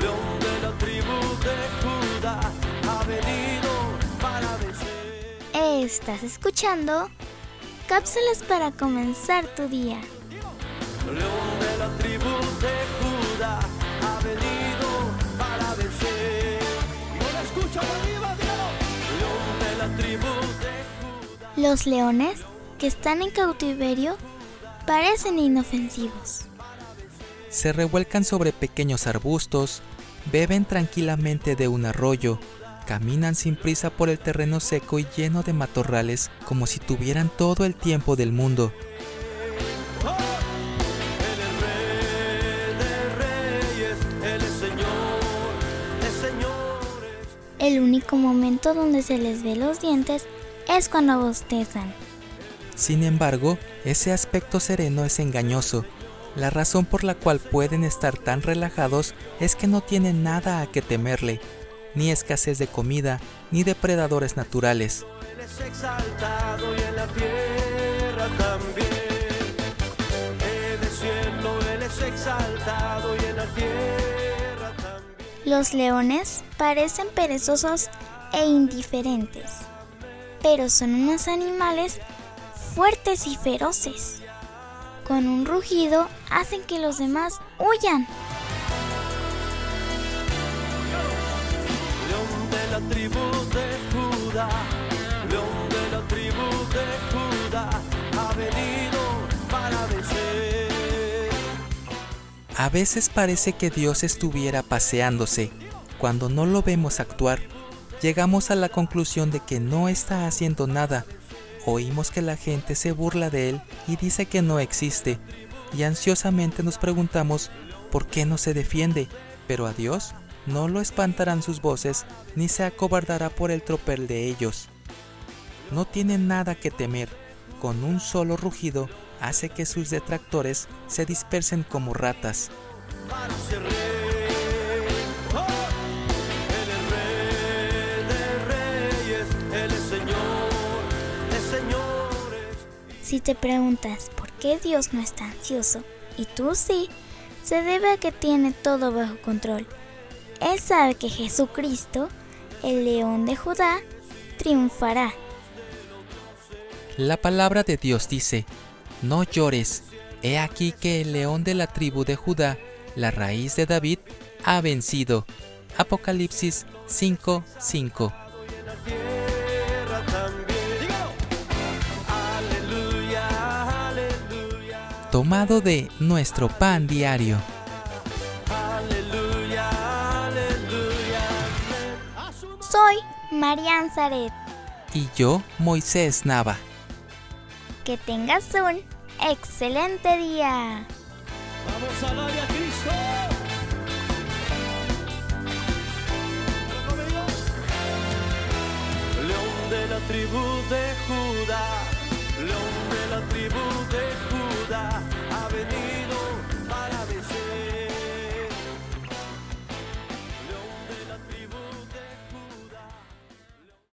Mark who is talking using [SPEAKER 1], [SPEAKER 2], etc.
[SPEAKER 1] León de la tribu de Judá, ha venido para vencer.
[SPEAKER 2] Estás escuchando cápsulas para comenzar tu día.
[SPEAKER 1] León de la tribu de Judá, ha venido para vencer. No lo escucho arriba. León de la tribu de Judá.
[SPEAKER 2] Los leones que están en cautiverio parecen inofensivos.
[SPEAKER 3] Se revuelcan sobre pequeños arbustos, beben tranquilamente de un arroyo, caminan sin prisa por el terreno seco y lleno de matorrales como si tuvieran todo el tiempo del mundo.
[SPEAKER 2] El único momento donde se les ve los dientes es cuando bostezan.
[SPEAKER 3] Sin embargo, ese aspecto sereno es engañoso. La razón por la cual pueden estar tan relajados es que no tienen nada a que temerle, ni escasez de comida, ni depredadores naturales.
[SPEAKER 2] Los leones parecen perezosos e indiferentes, pero son unos animales fuertes y feroces. Con un rugido hacen que los demás huyan.
[SPEAKER 1] León de la tribu de Judá, león de la tribu de Judá, ha venido para vencer.
[SPEAKER 3] A veces parece que Dios estuviera paseándose. Cuando no lo vemos actuar, llegamos a la conclusión de que no está haciendo nada. Oímos que la gente se burla de él y dice que no existe, y ansiosamente nos preguntamos por qué no se defiende, pero a Dios no lo espantarán sus voces ni se acobardará por el tropel de ellos. No tiene nada que temer, con un solo rugido hace que sus detractores se dispersen como ratas.
[SPEAKER 2] Si te preguntas por qué Dios no está ansioso y tú sí, se debe a que tiene todo bajo control. Él sabe que Jesucristo, el león de Judá, triunfará.
[SPEAKER 3] La palabra de Dios dice, no llores, he aquí que el león de la tribu de Judá, la raíz de David, ha vencido. Apocalipsis 5:5. Tomado de nuestro pan diario.
[SPEAKER 1] aleluya, aleluya.
[SPEAKER 2] Soy Marian Zaret.
[SPEAKER 3] Y yo, Moisés Nava.
[SPEAKER 2] Que tengas un excelente día.
[SPEAKER 1] Vamos a darle a Cristo. León de la tribu de Judá, ha venido.